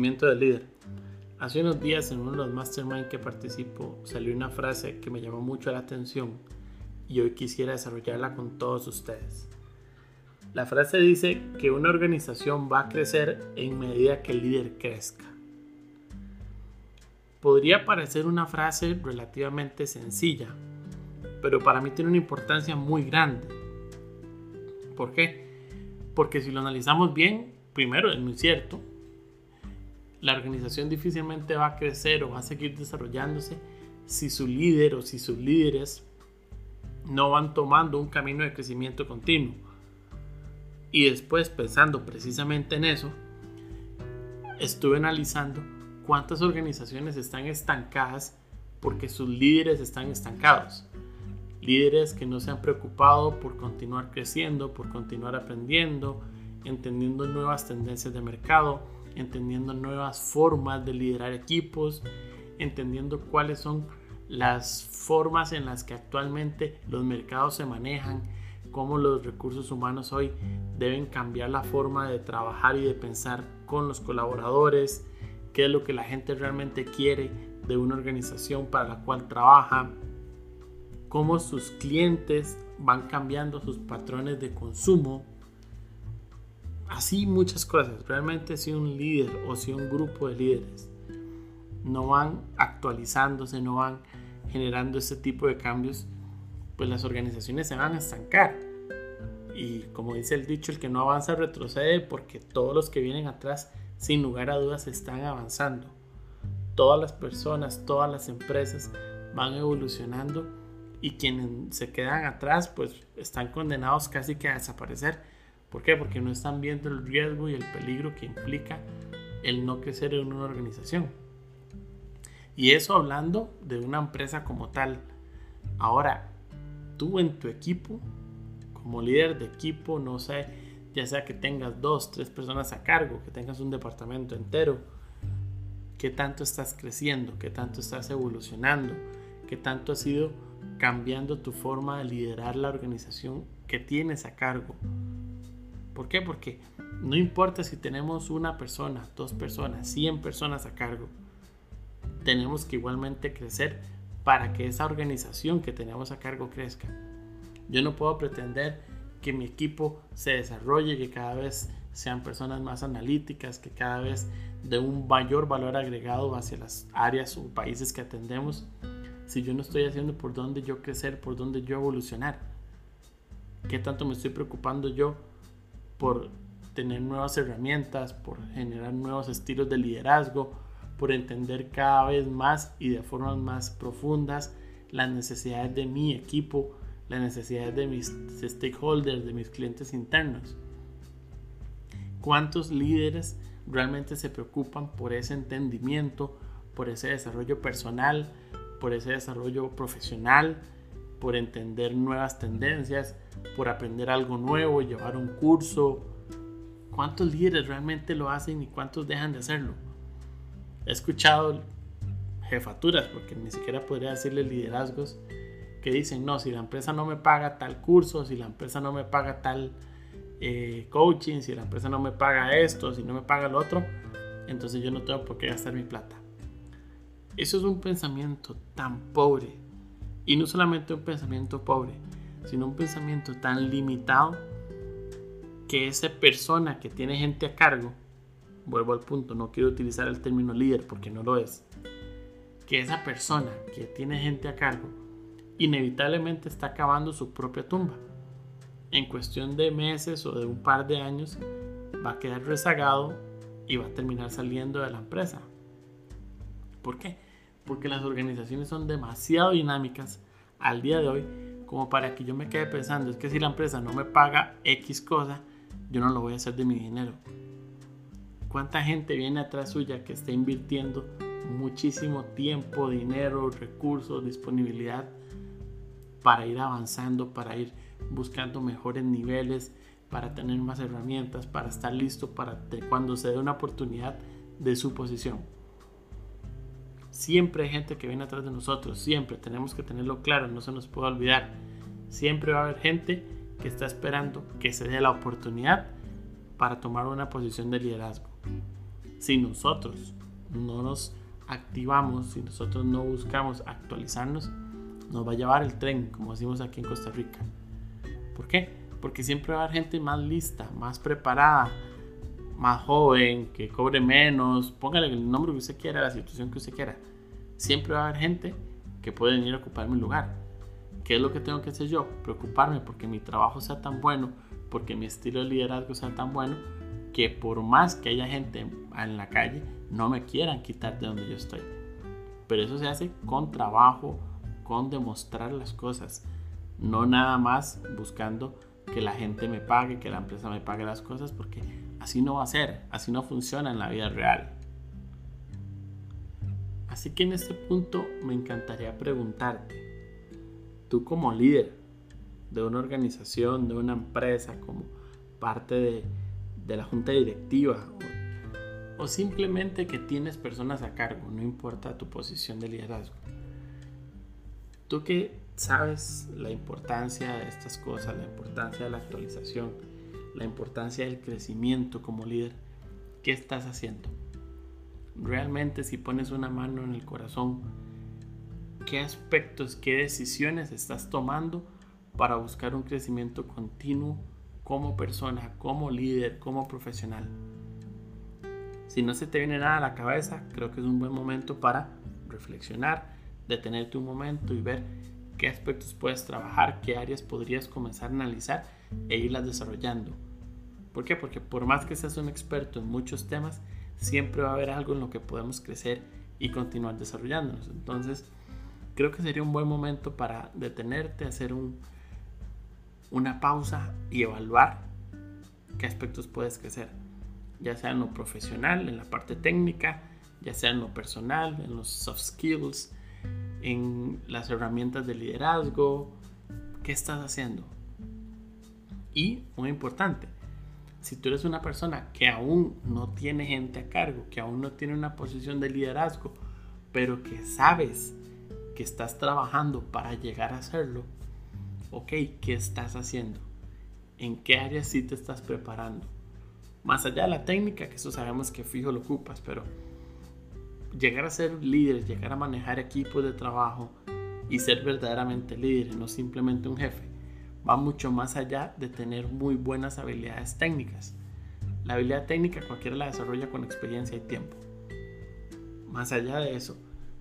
El crecimiento del líder. Hace unos días en uno de los mastermind que participo salió una frase que me llamó mucho la atención y hoy quisiera desarrollarla con todos ustedes. La frase dice que una organización va a crecer en medida que el líder crezca. Podría parecer una frase relativamente sencilla, pero para mí tiene una importancia muy grande. ¿Por qué? Porque si lo analizamos bien, primero es muy cierto, la organización difícilmente va a crecer o va a seguir desarrollándose si su líder o si sus líderes no van tomando un camino de crecimiento continuo. Y después, pensando precisamente en eso, estuve analizando cuántas organizaciones están estancadas porque sus líderes están estancados. Líderes que no se han preocupado por continuar creciendo, por continuar aprendiendo, entendiendo nuevas tendencias de mercado, entendiendo nuevas formas de liderar equipos, entendiendo cuáles son las formas en las que actualmente los mercados se manejan, cómo los recursos humanos hoy deben cambiar la forma de trabajar y de pensar con los colaboradores, qué es lo que la gente realmente quiere de una organización para la cual trabaja, cómo sus clientes van cambiando sus patrones de consumo, así muchas cosas. Realmente si un líder o si un grupo de líderes no van actualizándose, no van generando ese tipo de cambios, pues las organizaciones se van a estancar. Y como dice el dicho, el que no avanza retrocede porque todos los que vienen atrás, sin lugar a dudas, están avanzando. Todas las personas, todas las empresas van evolucionando y quienes se quedan atrás, pues están condenados casi que a desaparecer ¿Por qué? Porque no están viendo el riesgo y el peligro que implica el no crecer en una organización. Y eso hablando de una empresa como tal. Ahora, tú en tu equipo, como líder de equipo, no sé, ya sea que tengas dos, tres personas a cargo, que tengas un departamento entero, qué tanto estás creciendo, qué tanto estás evolucionando, qué tanto has ido cambiando tu forma de liderar la organización que tienes a cargo. ¿Por qué? Porque no importa si tenemos una persona, dos personas, 100 personas a cargo, tenemos que igualmente crecer para que esa organización que tenemos a cargo crezca. Yo no puedo pretender que mi equipo se desarrolle, que cada vez sean personas más analíticas, que cada vez de un mayor valor agregado hacia las áreas o países que atendemos, si yo no estoy haciendo por dónde yo crecer, por dónde yo evolucionar. ¿Qué tanto me estoy preocupando yo por tener nuevas herramientas, por generar nuevos estilos de liderazgo, por entender cada vez más y de formas más profundas las necesidades de mi equipo, las necesidades de mis stakeholders, de mis clientes internos. ¿Cuántos líderes realmente se preocupan por ese entendimiento, por ese desarrollo personal, por ese desarrollo profesional, por entender nuevas tendencias, por aprender algo nuevo, llevar un curso. ¿Cuántos líderes realmente lo hacen y cuántos dejan de hacerlo? He escuchado jefaturas, porque ni siquiera podría decirle liderazgos, que dicen, no, si la empresa no me paga tal curso, si la empresa no me paga tal eh, coaching, si la empresa no me paga esto, si no me paga lo otro, entonces yo no tengo por qué gastar mi plata. Eso es un pensamiento tan pobre. Y no solamente un pensamiento pobre, sino un pensamiento tan limitado que esa persona que tiene gente a cargo, vuelvo al punto, no quiero utilizar el término líder porque no lo es, que esa persona que tiene gente a cargo inevitablemente está acabando su propia tumba. En cuestión de meses o de un par de años va a quedar rezagado y va a terminar saliendo de la empresa. ¿Por qué? Porque las organizaciones son demasiado dinámicas al día de hoy como para que yo me quede pensando, es que si la empresa no me paga X cosa, yo no lo voy a hacer de mi dinero. ¿Cuánta gente viene atrás suya que está invirtiendo muchísimo tiempo, dinero, recursos, disponibilidad para ir avanzando, para ir buscando mejores niveles, para tener más herramientas, para estar listo para cuando se dé una oportunidad de su posición? Siempre hay gente que viene atrás de nosotros, siempre tenemos que tenerlo claro, no se nos puede olvidar. Siempre va a haber gente que está esperando que se dé la oportunidad para tomar una posición de liderazgo. Si nosotros no nos activamos, si nosotros no buscamos actualizarnos, nos va a llevar el tren, como decimos aquí en Costa Rica. ¿Por qué? Porque siempre va a haber gente más lista, más preparada, más joven, que cobre menos, póngale el nombre que usted quiera, la situación que usted quiera siempre va a haber gente que puede venir a ocupar mi lugar. ¿Qué es lo que tengo que hacer yo? Preocuparme porque mi trabajo sea tan bueno, porque mi estilo de liderazgo sea tan bueno, que por más que haya gente en la calle, no me quieran quitar de donde yo estoy. Pero eso se hace con trabajo, con demostrar las cosas, no nada más buscando que la gente me pague, que la empresa me pague las cosas, porque así no va a ser, así no funciona en la vida real. Así que en este punto me encantaría preguntarte, tú como líder de una organización, de una empresa, como parte de, la junta directiva, o, o simplemente que tienes personas a cargo, no importa tu posición de liderazgo. Tú que sabes la importancia de estas cosas, la importancia de la actualización, la importancia del crecimiento como líder, ¿qué estás haciendo? realmente si pones una mano en el corazón, qué aspectos, qué decisiones estás tomando para buscar un crecimiento continuo como persona, como líder, como profesional. Si no se te viene nada a la cabeza, creo que es un buen momento para reflexionar, detenerte un momento y ver qué aspectos puedes trabajar, qué áreas podrías comenzar a analizar e irlas desarrollando. ¿Por qué? Porque por más que seas un experto en muchos temas, siempre va a haber algo en lo que podemos crecer y continuar desarrollándonos. Entonces, creo que sería un buen momento para detenerte, hacer un, una pausa y evaluar qué aspectos puedes crecer, ya sea en lo profesional, en la parte técnica, ya sea en lo personal, en los soft skills, en las herramientas de liderazgo, qué estás haciendo. Y, muy importante, si tú eres una persona que aún no tiene gente a cargo, que aún no tiene una posición de liderazgo, pero que sabes que estás trabajando para llegar a hacerlo, ok, ¿qué estás haciendo? ¿En qué áreas sí te estás preparando? Más allá de la técnica, que eso sabemos que fijo lo ocupas, pero llegar a ser líder, llegar a manejar equipos de trabajo y ser verdaderamente líder, no simplemente un jefe, va mucho más allá de tener muy buenas habilidades técnicas. La habilidad técnica cualquiera la desarrolla con experiencia y tiempo. Más allá de eso,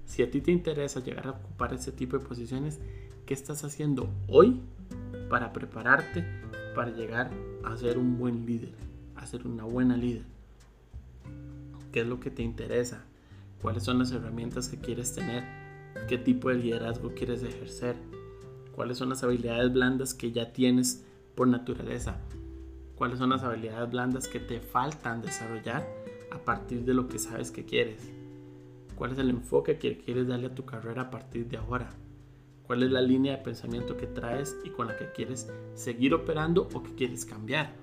si a ti te interesa llegar a ocupar ese tipo de posiciones, ¿qué estás haciendo hoy para prepararte para llegar a ser un buen líder, a ser una buena líder? ¿Qué es lo que te interesa? ¿Cuáles son las herramientas que quieres tener? ¿Qué tipo de liderazgo quieres ejercer? cuáles son las habilidades blandas que ya tienes por naturaleza, cuáles son las habilidades blandas que te faltan desarrollar a partir de lo que sabes que quieres, cuál es el enfoque que quieres darle a tu carrera a partir de ahora, cuál es la línea de pensamiento que traes y con la que quieres seguir operando o que quieres cambiar.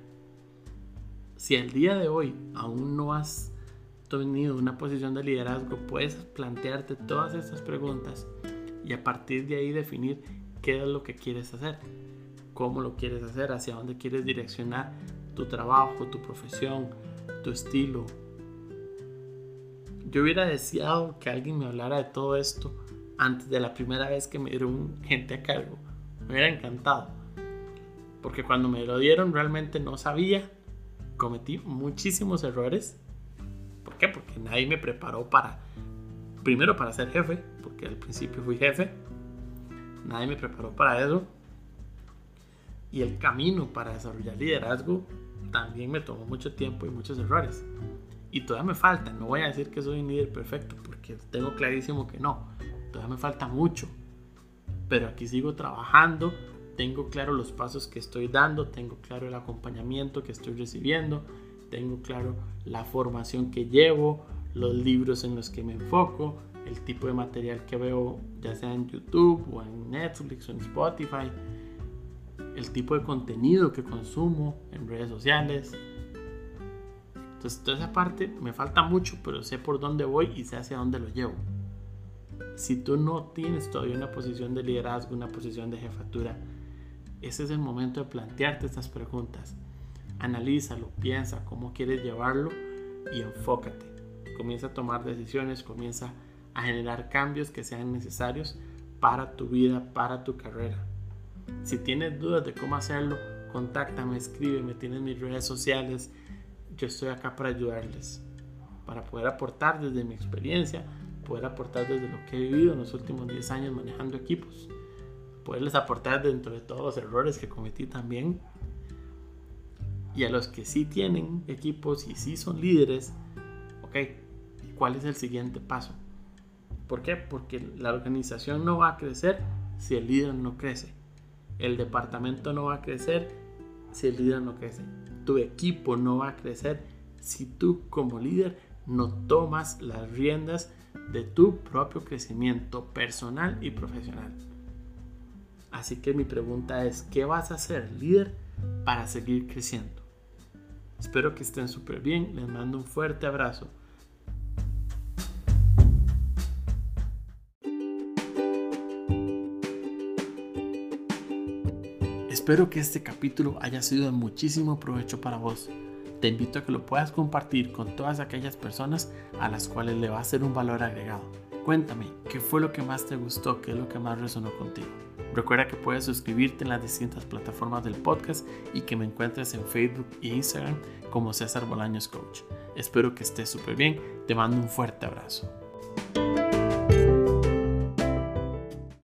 Si al día de hoy aún no has tenido una posición de liderazgo, puedes plantearte todas estas preguntas y a partir de ahí definir qué es lo que quieres hacer, cómo lo quieres hacer, hacia dónde quieres direccionar tu trabajo, tu profesión, tu estilo. Yo hubiera deseado que alguien me hablara de todo esto antes de la primera vez que me dieron gente a cargo. Me hubiera encantado. Porque cuando me lo dieron realmente no sabía. Cometí muchísimos errores. ¿Por qué? Porque nadie me preparó para, primero para ser jefe, porque al principio fui jefe nadie me preparó para eso. Y el camino para desarrollar liderazgo también me tomó mucho tiempo y muchos errores. Y todavía me falta, no voy a decir que soy un líder perfecto, porque tengo clarísimo que no, todavía me falta mucho. Pero aquí sigo trabajando tengo claro los pasos que estoy dando, tengo claro el acompañamiento que estoy recibiendo, tengo claro la formación que llevo, los libros en los que me enfoco, el tipo de material que veo ya sea en YouTube o en Netflix o en Spotify, el tipo de contenido que consumo en redes sociales. Entonces toda esa parte me falta mucho, pero sé por dónde voy y sé hacia dónde lo llevo. Si tú no tienes todavía una posición de liderazgo, una posición de jefatura, ese es el momento de plantearte estas preguntas. Analízalo, piensa cómo quieres llevarlo y enfócate. Comienza a tomar decisiones, comienza a generar cambios que sean necesarios para tu vida, para tu carrera. Si tienes dudas de cómo hacerlo, contáctame, escríbeme, tienes mis redes sociales. Yo estoy acá para ayudarles, para poder aportar desde mi experiencia, poder aportar desde lo que he vivido en los últimos 10 años manejando equipos, poderles aportar dentro de todos los errores que cometí también. Y a los que sí tienen equipos y sí son líderes, ok, ¿cuál es el siguiente paso? ¿Por qué? Porque la organización no va a crecer si el líder no crece. El departamento no va a crecer si el líder no crece. Tu equipo no va a crecer si tú como líder no tomas las riendas de tu propio crecimiento personal y profesional. Así que mi pregunta es, ¿qué vas a hacer líder para seguir creciendo? Espero que estén súper bien, les mando un fuerte abrazo. Espero que este capítulo haya sido de muchísimo provecho para vos. Te invito a que lo puedas compartir con todas aquellas personas a las cuales le va a ser un valor agregado. Cuéntame, ¿qué fue lo que más te gustó? ¿Qué es lo que más resonó contigo? Recuerda que puedes suscribirte en las distintas plataformas del podcast y que me encuentres en Facebook e Instagram como César Bolaños Coach. Espero que estés súper bien. Te mando un fuerte abrazo.